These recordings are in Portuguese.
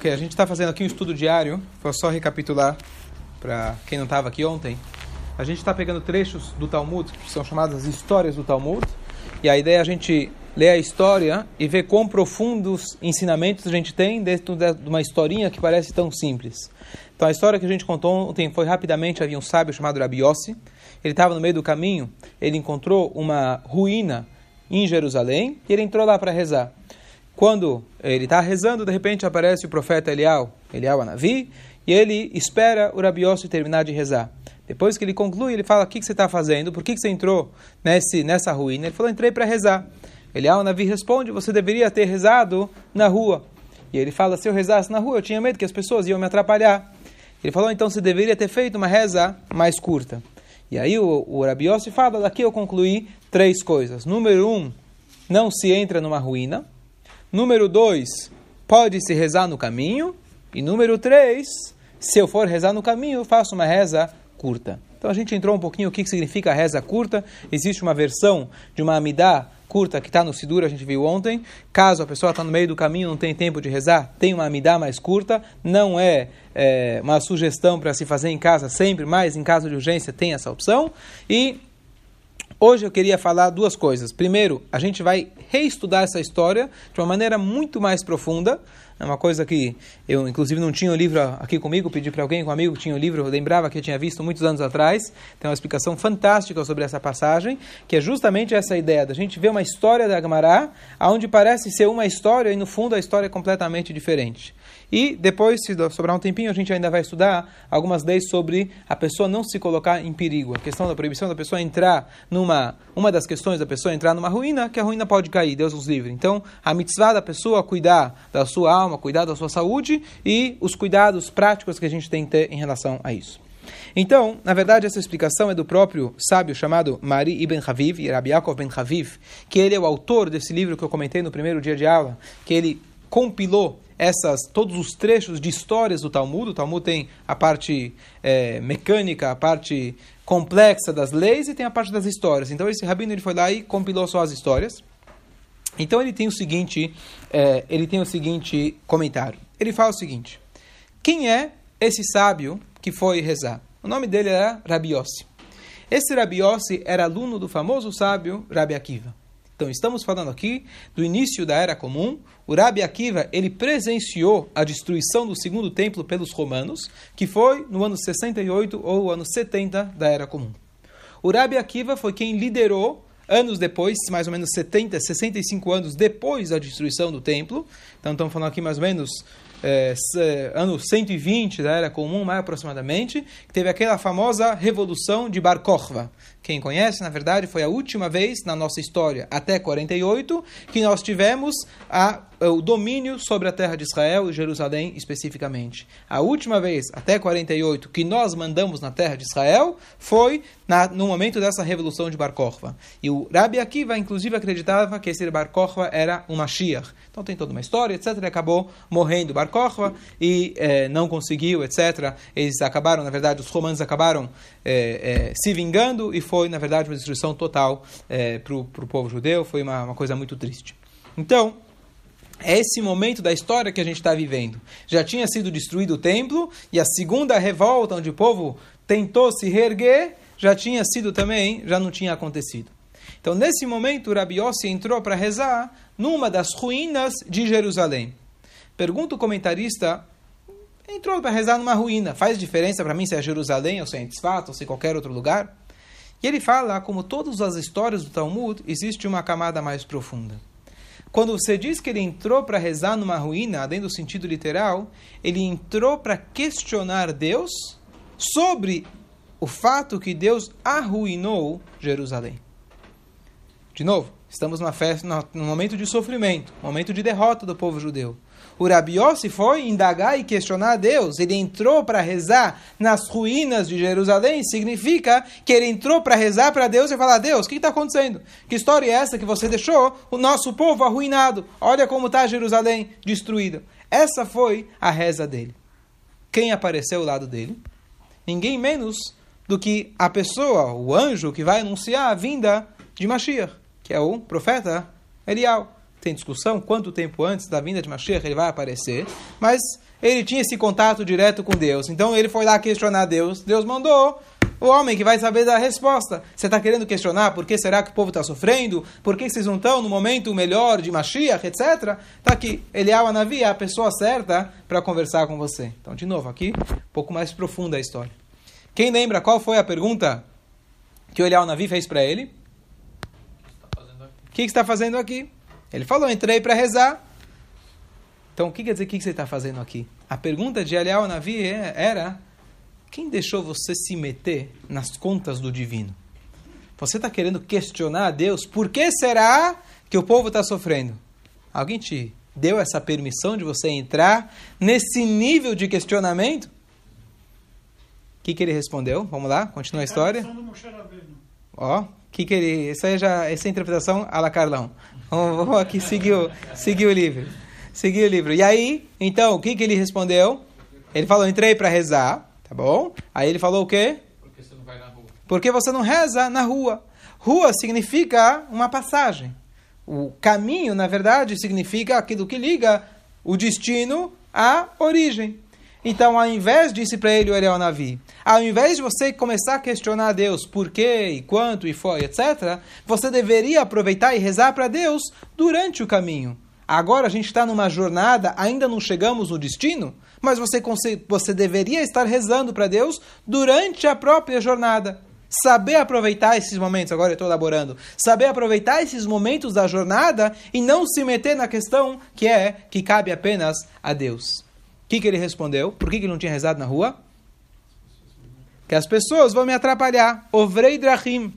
Ok, a gente está fazendo aqui um estudo diário. Vou só recapitular para quem não estava aqui ontem. A gente está pegando trechos do Talmud, que são chamadas as histórias do Talmud. E a ideia é a gente ler a história e ver quão profundos ensinamentos a gente tem dentro de uma historinha que parece tão simples. Então a história que a gente contou ontem foi rapidamente, havia um sábio chamado Rabiossi. Ele estava no meio do caminho, ele encontrou uma ruína em Jerusalém e ele entrou lá para rezar. Quando ele está rezando, de repente aparece o profeta Elial, Elial Anavi, e ele espera o Rabiossi terminar de rezar. Depois que ele conclui, ele fala: O que, que você está fazendo? Por que, que você entrou nesse, nessa ruína? Ele falou: Entrei para rezar. Elial Anavi responde: Você deveria ter rezado na rua. E ele fala: Se eu rezasse na rua, eu tinha medo que as pessoas iam me atrapalhar. Ele falou: Então você deveria ter feito uma reza mais curta. E aí o, o fala: Daqui eu concluí três coisas. Número um, não se entra numa ruína. Número dois, pode-se rezar no caminho. E número três, se eu for rezar no caminho, faço uma reza curta. Então a gente entrou um pouquinho o que significa reza curta. Existe uma versão de uma amidá curta que está no Sidur, a gente viu ontem. Caso a pessoa está no meio do caminho não tem tempo de rezar, tem uma amidá mais curta. Não é, é uma sugestão para se fazer em casa sempre, mas em caso de urgência tem essa opção. E Hoje eu queria falar duas coisas. Primeiro, a gente vai reestudar essa história de uma maneira muito mais profunda. É uma coisa que eu, inclusive, não tinha o livro aqui comigo, pedi para alguém, um amigo que tinha o livro, eu lembrava que eu tinha visto muitos anos atrás. Tem uma explicação fantástica sobre essa passagem, que é justamente essa ideia da gente ver uma história da Gemara, onde parece ser uma história e, no fundo, a história é completamente diferente. E depois, se sobrar um tempinho, a gente ainda vai estudar algumas leis sobre a pessoa não se colocar em perigo. A questão da proibição da pessoa entrar numa. Uma das questões da pessoa entrar numa ruína, que a ruína pode cair, Deus nos livre. Então, a mitzvah da pessoa cuidar da sua alma, cuidar da sua saúde e os cuidados práticos que a gente tem que ter em relação a isso. Então, na verdade, essa explicação é do próprio sábio chamado Mari Ibn Haviv, Rabi Yaakov Ben Haviv, que ele é o autor desse livro que eu comentei no primeiro dia de aula, que ele compilou essas todos os trechos de histórias do Talmud. O Talmud tem a parte é, mecânica, a parte complexa das leis e tem a parte das histórias. Então esse rabino ele foi lá e compilou só as histórias. Então ele tem o seguinte, é, ele tem o seguinte comentário. Ele fala o seguinte: quem é esse sábio que foi rezar? O nome dele era Rabiossi. Esse Rabiossi era aluno do famoso sábio Rabi Akiva. Então, estamos falando aqui do início da Era Comum. O Rabi Akiva, ele presenciou a destruição do segundo templo pelos romanos, que foi no ano 68 ou ano 70 da Era Comum. O Rabi Akiva foi quem liderou anos depois, mais ou menos 70, 65 anos depois da destruição do templo. Então, estamos falando aqui mais ou menos é, ano 120 da Era Comum, mais aproximadamente, que teve aquela famosa Revolução de Bar Kokhba. Quem conhece, na verdade, foi a última vez na nossa história, até 48, que nós tivemos a, o domínio sobre a terra de Israel e Jerusalém especificamente. A última vez, até 48, que nós mandamos na terra de Israel foi na, no momento dessa revolução de Bar Kokhba. E o Rabi Akiva, inclusive, acreditava que esse Bar Kokhba era um Mashiach. Então tem toda uma história, etc. Ele acabou morrendo Bar Kokhba e eh, não conseguiu, etc. Eles acabaram, na verdade, os romanos acabaram eh, eh, se vingando e foi, na verdade, uma destruição total para o povo judeu. Foi uma, uma coisa muito triste. Então, é esse momento da história que a gente está vivendo. Já tinha sido destruído o templo e a segunda revolta, onde o povo tentou se reerguer, já tinha sido também, já não tinha acontecido. Então, nesse momento, Rabi entrou para rezar numa das ruínas de Jerusalém. Pergunta o comentarista, entrou para rezar numa ruína, faz diferença para mim se é Jerusalém ou se é Tzfat ou se é qualquer outro lugar? E ele fala, como todas as histórias do Talmud, existe uma camada mais profunda. Quando você diz que ele entrou para rezar numa ruína, dentro do sentido literal, ele entrou para questionar Deus sobre o fato que Deus arruinou Jerusalém. De novo, estamos numa festa, num momento de sofrimento, momento de derrota do povo judeu. O Rabi Yossi foi indagar e questionar a Deus. Ele entrou para rezar nas ruínas de Jerusalém. Significa que ele entrou para rezar para Deus e falar: Deus, o que está acontecendo? Que história é essa que você deixou o nosso povo arruinado? Olha como está Jerusalém destruída. Essa foi a reza dele. Quem apareceu ao lado dele? Ninguém menos do que a pessoa, o anjo que vai anunciar a vinda de Mashiach, que é o profeta Elial. Tem discussão quanto tempo antes da vinda de Mashiach ele vai aparecer, mas ele tinha esse contato direto com Deus. Então ele foi lá questionar Deus. Deus mandou o homem que vai saber dar a resposta. Você está querendo questionar por que será que o povo está sofrendo? Por que vocês não estão no momento melhor de Mashiach, etc. Está aqui. Eliyahu Anavi é a pessoa certa para conversar com você. Então, de novo, aqui, um pouco mais profunda a história. Quem lembra qual foi a pergunta que o Eliyahu Anavi fez para ele? O que, que está fazendo aqui? Ele falou, entrei para rezar. Então, o que quer dizer, o que você está fazendo aqui? A pergunta de Eliyahu Navi é, era, quem deixou você se meter nas contas do divino? Você está querendo questionar a Deus? Por que será que o povo está sofrendo? Alguém te deu essa permissão de você entrar nesse nível de questionamento? O que, que ele respondeu? Vamos lá, continua a história. Ó, que que ele, essa, é já, essa é interpretação a la Carlão. Vamos, vamos aqui seguir o, seguir o livro. Seguir o livro. E aí, então, o que, que ele respondeu? Ele falou, entrei para rezar, tá bom? Aí ele falou o quê? Porque você não vai na rua. Porque você não reza na rua. Rua significa uma passagem. O caminho, na verdade, significa aquilo que liga o destino à origem. Então, ao invés, disse para ele o Eliel Navi, ao invés de você começar a questionar a Deus por quê, e quanto, e foi, etc., você deveria aproveitar e rezar para Deus durante o caminho. Agora a gente está numa jornada, ainda não chegamos no destino, mas você, você deveria estar rezando para Deus durante a própria jornada. Saber aproveitar esses momentos, agora eu estou elaborando, saber aproveitar esses momentos da jornada e não se meter na questão que é que cabe apenas a Deus. O que, que ele respondeu? Por que, que ele não tinha rezado na rua? Que as pessoas vão me atrapalhar. Ovrei drachim.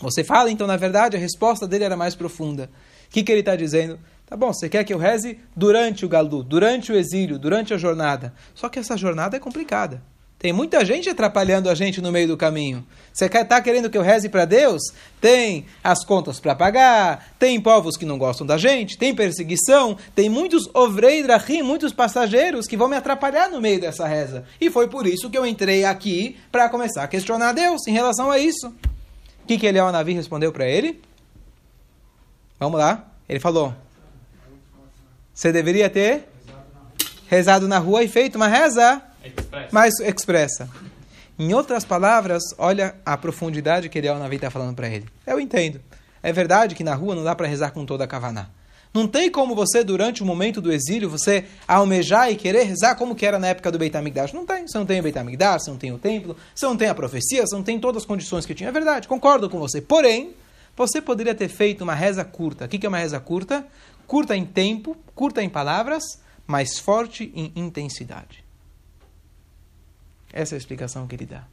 Você fala, então, na verdade, a resposta dele era mais profunda. O que, que ele está dizendo? Tá bom, você quer que eu reze durante o galu, durante o exílio, durante a jornada. Só que essa jornada é complicada. Tem muita gente atrapalhando a gente no meio do caminho. Você está querendo que eu reze para Deus? Tem as contas para pagar, tem povos que não gostam da gente, tem perseguição, tem muitos ovreidrahim, muitos passageiros que vão me atrapalhar no meio dessa reza. E foi por isso que eu entrei aqui para começar a questionar Deus em relação a isso. O que, que Eliel Navi respondeu para ele? Vamos lá. Ele falou: Você deveria ter rezado na rua e feito uma reza Express. mais expressa. Em outras palavras, olha a profundidade que Eliel Navi está falando para ele. Eu entendo. É verdade que na rua não dá para rezar com toda a kavaná. Não tem como você, durante o momento do exílio, você almejar e querer rezar como que era na época do Beit HaMikdash. Não tem. Você não tem o Beit HaMikdash, você não tem o templo, você não tem a profecia, você não tem todas as condições que tinha. É verdade, concordo com você. Porém, você poderia ter feito uma reza curta. O que é uma reza curta? Curta em tempo, curta em palavras, mas forte em intensidade. Essa é a explicação que ele dá.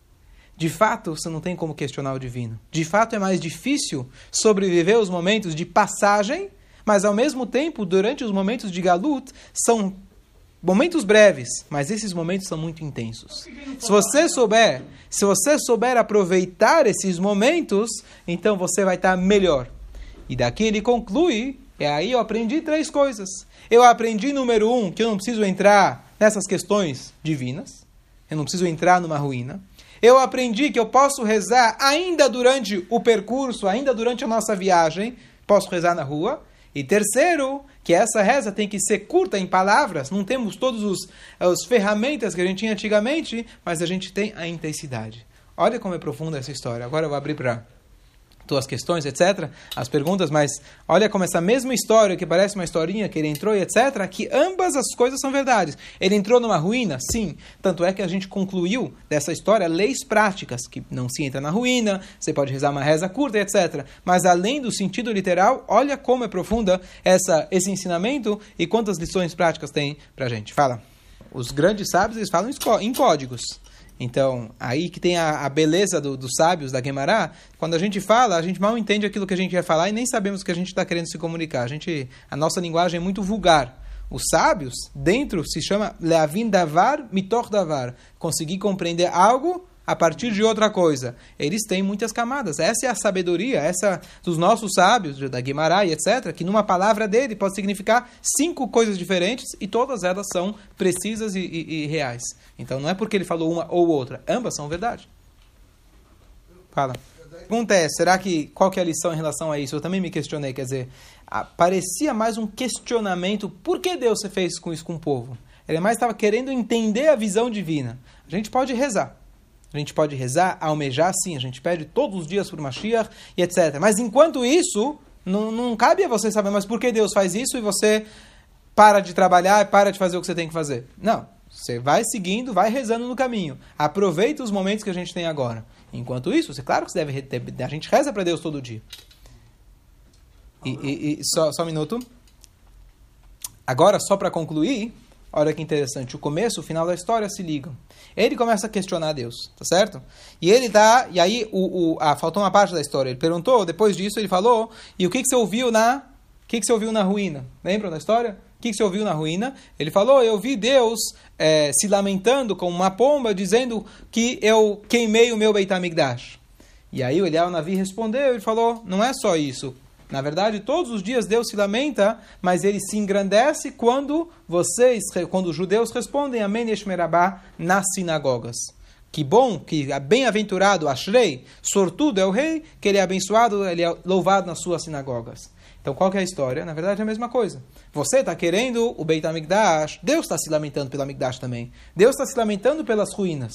De fato, você não tem como questionar o divino. De fato, é mais difícil sobreviver os momentos de passagem, mas ao mesmo tempo, durante os momentos de galut, são momentos breves, mas esses momentos são muito intensos. Se você souber, se você souber aproveitar esses momentos, então você vai estar melhor. E daqui ele conclui, e aí eu aprendi três coisas. Eu aprendi, número um, que eu não preciso entrar nessas questões divinas. Eu não preciso entrar numa ruína. Eu aprendi que eu posso rezar ainda durante o percurso, ainda durante a nossa viagem, posso rezar na rua. E terceiro, que essa reza tem que ser curta em palavras, não temos todas as ferramentas que a gente tinha antigamente, mas a gente tem a intensidade. Olha como é profunda essa história. Agora eu vou abrir para tuas questões, etc., as perguntas, mas olha como essa mesma história, que parece uma historinha que ele entrou e etc., que ambas as coisas são verdades. Ele entrou numa ruína? Sim. Tanto é que a gente concluiu dessa história leis práticas, que não se entra na ruína, você pode rezar uma reza curta, etc. Mas além do sentido literal, olha como é profunda essa, esse ensinamento e quantas lições práticas tem pra gente. Fala. Os grandes sábios, eles falam em códigos. Então, aí que tem a, a beleza do, dos sábios da Guemará, quando a gente fala, a gente mal entende aquilo que a gente quer falar e nem sabemos o que a gente está querendo se comunicar. A, gente, a nossa linguagem é muito vulgar. Os sábios, dentro, se chama Leavin Davar, Mitor Davar. Conseguir compreender algo a partir de outra coisa. Eles têm muitas camadas. Essa é a sabedoria, essa dos nossos sábios, da Guimarães, etc., que numa palavra dele pode significar cinco coisas diferentes e todas elas são precisas e, e, e reais. Então não é porque ele falou uma ou outra, ambas são verdade. Fala. A pergunta é, será que, qual que é a lição em relação a isso? Eu também me questionei, quer dizer, parecia mais um questionamento, por que Deus fez com isso com o povo? Ele mais estava querendo entender a visão divina. A gente pode rezar. A gente pode rezar, almejar sim, a gente pede todos os dias por Mashiach e etc. Mas enquanto isso, não, não cabe a você saber, mas por que Deus faz isso e você para de trabalhar e para de fazer o que você tem que fazer? Não. Você vai seguindo, vai rezando no caminho. Aproveita os momentos que a gente tem agora. Enquanto isso, você, claro que você deve ter, a gente reza para Deus todo dia. E, e, e só, só um minuto. Agora, só para concluir, olha que interessante, o começo e o final da história se ligam. Ele começa a questionar Deus, tá certo? E ele tá, e aí o, o ah, faltou uma parte da história. Ele perguntou, depois disso ele falou, e o que, que você ouviu na, o que, que você ouviu na ruína? Lembram da história? que, que você ouviu na ruína? Ele falou: Eu vi Deus é, se lamentando com uma pomba, dizendo que eu queimei o meu Beit HaMikdash. E aí o Eliel Navi respondeu: Ele falou, não é só isso. Na verdade, todos os dias Deus se lamenta, mas ele se engrandece quando vocês, quando os judeus respondem Amém Eshmerabá nas sinagogas. Que bom, que bem-aventurado, Ashrei, sortudo é o rei, que ele é abençoado, ele é louvado nas suas sinagogas. Então, qual é a história? Na verdade, é a mesma coisa. Você está querendo o Beit HaMikdash, Deus está se lamentando pelo HaMikdash também. Deus está se lamentando pelas ruínas.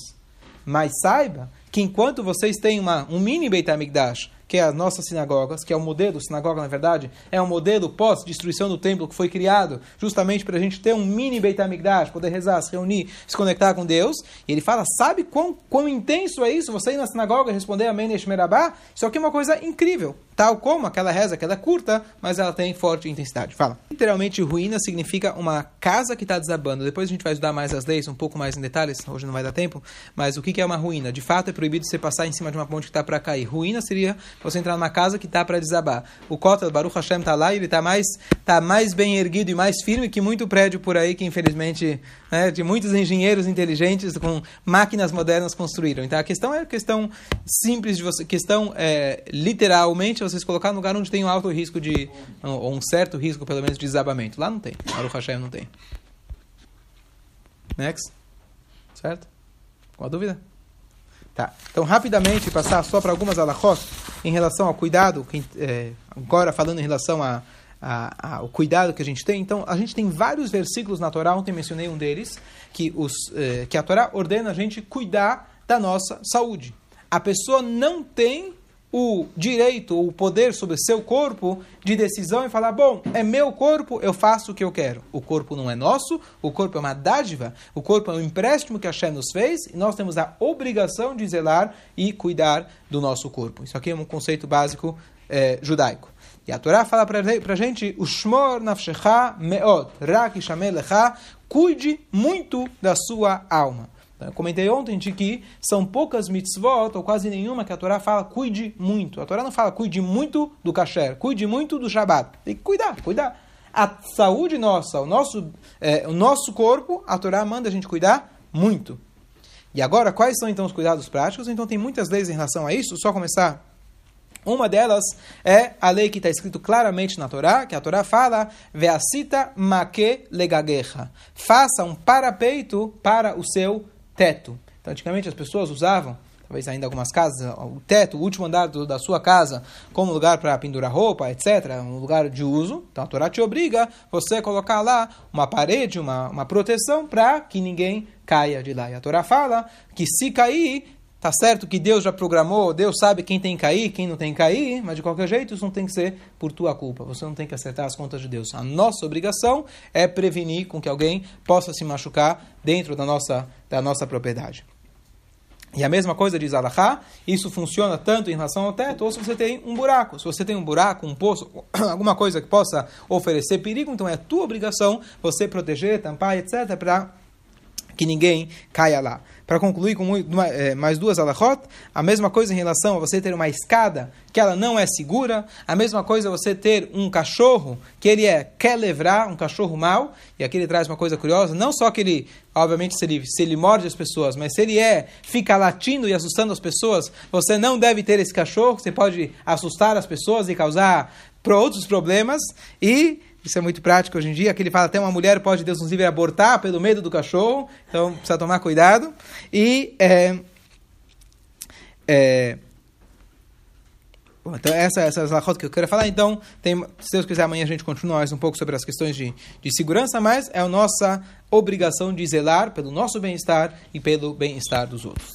Mas saiba que enquanto vocês têm uma, um mini Beit HaMikdash, que é as nossas sinagogas, que é o modelo, sinagoga na verdade, é um modelo pós-destruição do templo que foi criado justamente para a gente ter um mini Beit HaMikdash, poder rezar, se reunir, se conectar com Deus. E ele fala, sabe quão, quão intenso é isso? Você ir na sinagoga e responder Amém Neshmerabá? Isso aqui é uma coisa incrível. Tal como aquela reza que é curta, mas ela tem forte intensidade. Fala. Literalmente, ruína significa uma casa que está desabando. Depois a gente vai estudar mais as leis, um pouco mais em detalhes, hoje não vai dar tempo. Mas o que é uma ruína? De fato, é proibido você passar em cima de uma ponte que está para cair. Ruína seria você entrar numa casa que está para desabar. O Kotel, Baruch Hashem, está lá e ele está mais, tá mais bem erguido e mais firme que muito prédio por aí que, infelizmente, né, de muitos engenheiros inteligentes com máquinas modernas construíram. Então, a questão é questão simples de você, questão é, literalmente vocês colocar no lugar onde tem um alto risco de, ou um certo risco, pelo menos, de desabamento. Lá não tem. Baruch Hashem não tem. Next. Certo? Com a dúvida? Tá. Então, rapidamente, passar só para algumas alahot em relação ao cuidado, que, é, agora falando em relação a, a, a, o cuidado que a gente tem. Então, a gente tem vários versículos na Torá, ontem mencionei um deles, que, os, eh, que a Torá ordena a gente cuidar da nossa saúde. A pessoa não tem o direito o poder sobre seu corpo de decisão e falar: bom, é meu corpo, eu faço o que eu quero. O corpo não é nosso, o corpo é uma dádiva, o corpo é um empréstimo que a Hashem nos fez e nós temos a obrigação de zelar e cuidar do nosso corpo. Isso aqui é um conceito básico é, judaico. E a Torá fala para a gente: Ushmor nafshecha meot, rak cuide muito da sua alma. Eu comentei ontem de que são poucas mitzvot, ou quase nenhuma, que a Torá fala cuide muito. A Torá não fala cuide muito do kasher, cuide muito do Shabbat. Tem que cuidar, cuidar. A saúde nossa, o nosso, é, o nosso corpo, a Torá manda a gente cuidar muito. E agora, quais são então os cuidados práticos? Então tem muitas leis em relação a isso, só começar uma delas é a lei que está escrito claramente na Torá, que a Torá fala, Veacita make legagueja. Faça um parapeito para o seu teto. Então, antigamente as pessoas usavam, talvez ainda algumas casas, o teto, o último andar do, da sua casa, como lugar para pendurar roupa, etc., um lugar de uso. Então, a Torá te obriga você a colocar lá uma parede, uma, uma proteção para que ninguém caia de lá. E a Torá fala que se cair, Tá certo que Deus já programou, Deus sabe quem tem que cair, quem não tem que cair, mas de qualquer jeito isso não tem que ser por tua culpa. Você não tem que acertar as contas de Deus. A nossa obrigação é prevenir com que alguém possa se machucar dentro da nossa, da nossa propriedade. E a mesma coisa diz Alahá, isso funciona tanto em relação ao teto, ou se você tem um buraco. Se você tem um buraco, um poço, alguma coisa que possa oferecer perigo, então é tua obrigação você proteger, tampar, etc., para que ninguém caia lá. Para concluir com é, mais duas alahot, a mesma coisa em relação a você ter uma escada que ela não é segura, a mesma coisa você ter um cachorro que ele é quer levar, um cachorro mau, e aqui ele traz uma coisa curiosa, não só que ele, obviamente, se ele, se ele morde as pessoas, mas se ele é, fica latindo e assustando as pessoas, você não deve ter esse cachorro, você pode assustar as pessoas e causar outros problemas, e isso é muito prático hoje em dia, que ele fala até uma mulher pode, Deus nos livre, abortar pelo medo do cachorro, então precisa tomar cuidado. E é, é, Bom, então essa, essa é a que eu quero falar. Então, tem, se Deus quiser, amanhã a gente continua mais um pouco sobre as questões de, de segurança, mas é a nossa obrigação de zelar pelo nosso bem-estar e pelo bem-estar dos outros.